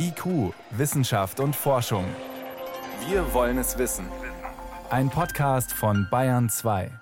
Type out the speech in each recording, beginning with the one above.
IQ, Wissenschaft und Forschung. Wir wollen es wissen. Ein Podcast von Bayern 2.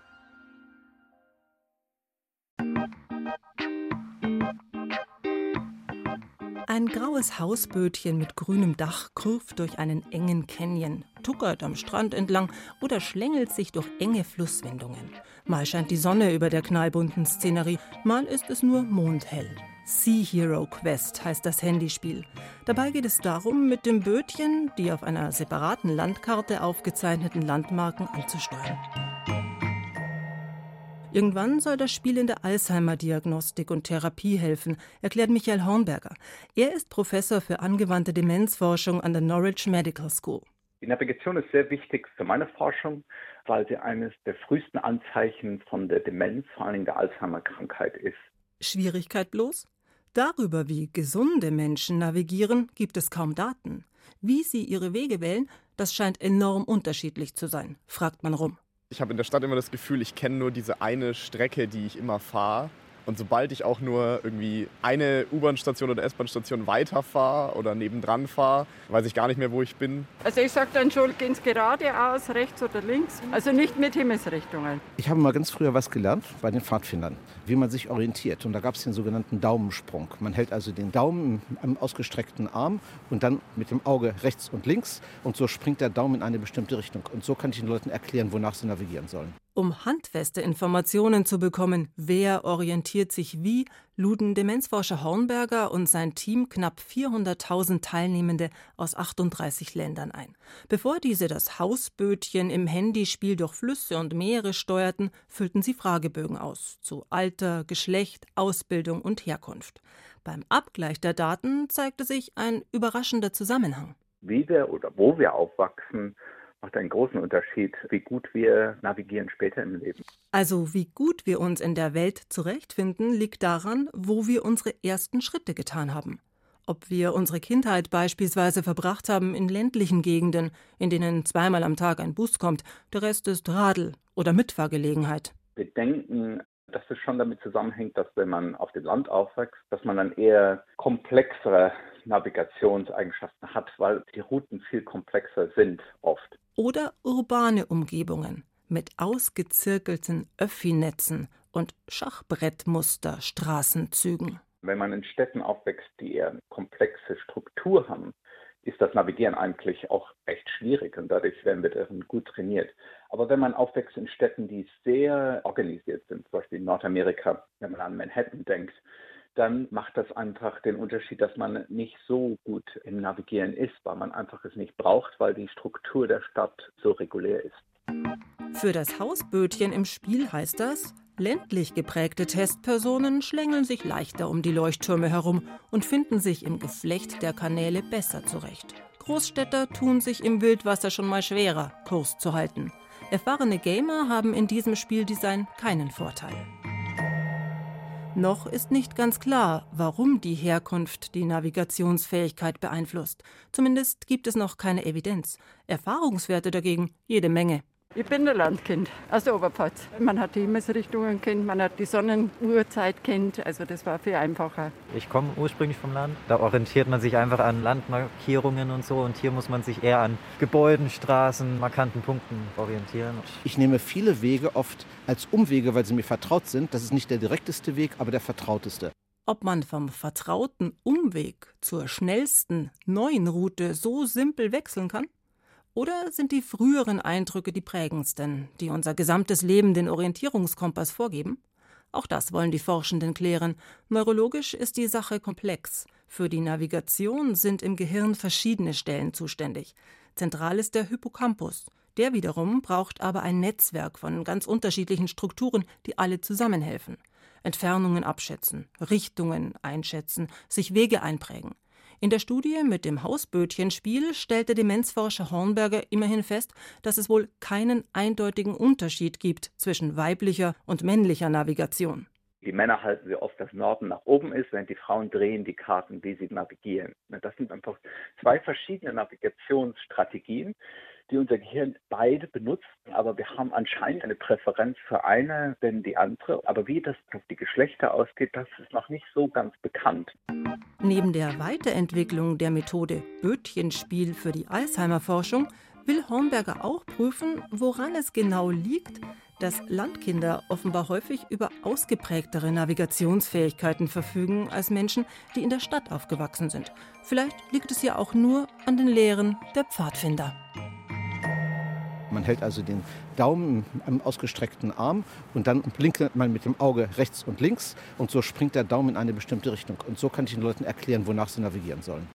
Ein graues Hausbötchen mit grünem Dach kurft durch einen engen Canyon, tuckert am Strand entlang oder schlängelt sich durch enge Flusswindungen. Mal scheint die Sonne über der knallbunten Szenerie, mal ist es nur mondhell. Sea Hero Quest heißt das Handyspiel. Dabei geht es darum, mit dem Bötchen die auf einer separaten Landkarte aufgezeichneten Landmarken anzusteuern. Irgendwann soll das Spiel in der Alzheimer-Diagnostik und Therapie helfen, erklärt Michael Hornberger. Er ist Professor für angewandte Demenzforschung an der Norwich Medical School. Die Navigation ist sehr wichtig für meine Forschung, weil sie eines der frühesten Anzeichen von der Demenz, vor allem der Alzheimer-Krankheit ist. Schwierigkeit bloß? Darüber, wie gesunde Menschen navigieren, gibt es kaum Daten. Wie sie ihre Wege wählen, das scheint enorm unterschiedlich zu sein, fragt man rum. Ich habe in der Stadt immer das Gefühl, ich kenne nur diese eine Strecke, die ich immer fahre. Und sobald ich auch nur irgendwie eine U-Bahn-Station oder S-Bahn-Station weiterfahre oder nebendran fahre, weiß ich gar nicht mehr, wo ich bin. Also ich sage dann schon, gehen Sie geradeaus, rechts oder links. Also nicht mit Himmelsrichtungen. Ich habe mal ganz früher was gelernt bei den Pfadfindern, wie man sich orientiert. Und da gab es den sogenannten Daumensprung. Man hält also den Daumen am ausgestreckten Arm und dann mit dem Auge rechts und links. Und so springt der Daumen in eine bestimmte Richtung. Und so kann ich den Leuten erklären, wonach sie navigieren sollen. Um handfeste Informationen zu bekommen, wer orientiert sich wie, luden Demenzforscher Hornberger und sein Team knapp 400.000 Teilnehmende aus 38 Ländern ein. Bevor diese das Hausbötchen im Handyspiel durch Flüsse und Meere steuerten, füllten sie Fragebögen aus zu Alter, Geschlecht, Ausbildung und Herkunft. Beim Abgleich der Daten zeigte sich ein überraschender Zusammenhang. Wie wir oder wo wir aufwachsen, macht einen großen Unterschied, wie gut wir navigieren später im Leben. Also wie gut wir uns in der Welt zurechtfinden, liegt daran, wo wir unsere ersten Schritte getan haben. Ob wir unsere Kindheit beispielsweise verbracht haben in ländlichen Gegenden, in denen zweimal am Tag ein Bus kommt, der Rest ist Radl oder Mitfahrgelegenheit. Wir denken, dass es schon damit zusammenhängt, dass wenn man auf dem Land aufwächst, dass man dann eher komplexere Navigationseigenschaften hat, weil die Routen viel komplexer sind oft oder urbane Umgebungen mit ausgezirkelten Öffinetzen und Schachbrettmuster-Straßenzügen. Wenn man in Städten aufwächst, die eher komplexe Struktur haben, ist das Navigieren eigentlich auch echt schwierig und dadurch werden wir darin gut trainiert. Aber wenn man aufwächst in Städten, die sehr organisiert sind, zum Beispiel in Nordamerika, wenn man an Manhattan denkt, dann macht das einfach den Unterschied, dass man nicht so gut im Navigieren ist, weil man einfach es nicht braucht, weil die Struktur der Stadt so regulär ist. Für das Hausbötchen im Spiel heißt das, ländlich geprägte Testpersonen schlängeln sich leichter um die Leuchttürme herum und finden sich im Geflecht der Kanäle besser zurecht. Großstädter tun sich im Wildwasser schon mal schwerer, Kurs zu halten. Erfahrene Gamer haben in diesem Spieldesign keinen Vorteil. Noch ist nicht ganz klar, warum die Herkunft die Navigationsfähigkeit beeinflusst. Zumindest gibt es noch keine Evidenz. Erfahrungswerte dagegen jede Menge. Ich bin ein Landkind aus der Oberpfalz. Man hat die Himmelsrichtungen kennt, man hat die Sonnenuhrzeit kennt, also das war viel einfacher. Ich komme ursprünglich vom Land. Da orientiert man sich einfach an Landmarkierungen und so und hier muss man sich eher an Gebäuden, Straßen, markanten Punkten orientieren. Ich nehme viele Wege oft als Umwege, weil sie mir vertraut sind. Das ist nicht der direkteste Weg, aber der vertrauteste. Ob man vom vertrauten Umweg zur schnellsten neuen Route so simpel wechseln kann? Oder sind die früheren Eindrücke die prägendsten, die unser gesamtes Leben den Orientierungskompass vorgeben? Auch das wollen die Forschenden klären. Neurologisch ist die Sache komplex. Für die Navigation sind im Gehirn verschiedene Stellen zuständig. Zentral ist der Hippocampus. Der wiederum braucht aber ein Netzwerk von ganz unterschiedlichen Strukturen, die alle zusammenhelfen. Entfernungen abschätzen, Richtungen einschätzen, sich Wege einprägen. In der Studie mit dem Hausbötchenspiel stellte Demenzforscher Hornberger immerhin fest, dass es wohl keinen eindeutigen Unterschied gibt zwischen weiblicher und männlicher Navigation. Die Männer halten sehr oft, dass Norden nach oben ist, während die Frauen drehen die Karten, wie sie navigieren. Das sind einfach zwei verschiedene Navigationsstrategien, die unser Gehirn beide benutzt, aber wir haben anscheinend eine Präferenz für eine, denn die andere. Aber wie das auf die Geschlechter ausgeht, das ist noch nicht so ganz bekannt. Neben der Weiterentwicklung der Methode Bötchenspiel für die Alzheimer-Forschung will Hornberger auch prüfen, woran es genau liegt, dass Landkinder offenbar häufig über ausgeprägtere Navigationsfähigkeiten verfügen als Menschen, die in der Stadt aufgewachsen sind. Vielleicht liegt es ja auch nur an den Lehren der Pfadfinder. Man hält also den Daumen am ausgestreckten Arm und dann blinkt man mit dem Auge rechts und links und so springt der Daumen in eine bestimmte Richtung. Und so kann ich den Leuten erklären, wonach sie navigieren sollen.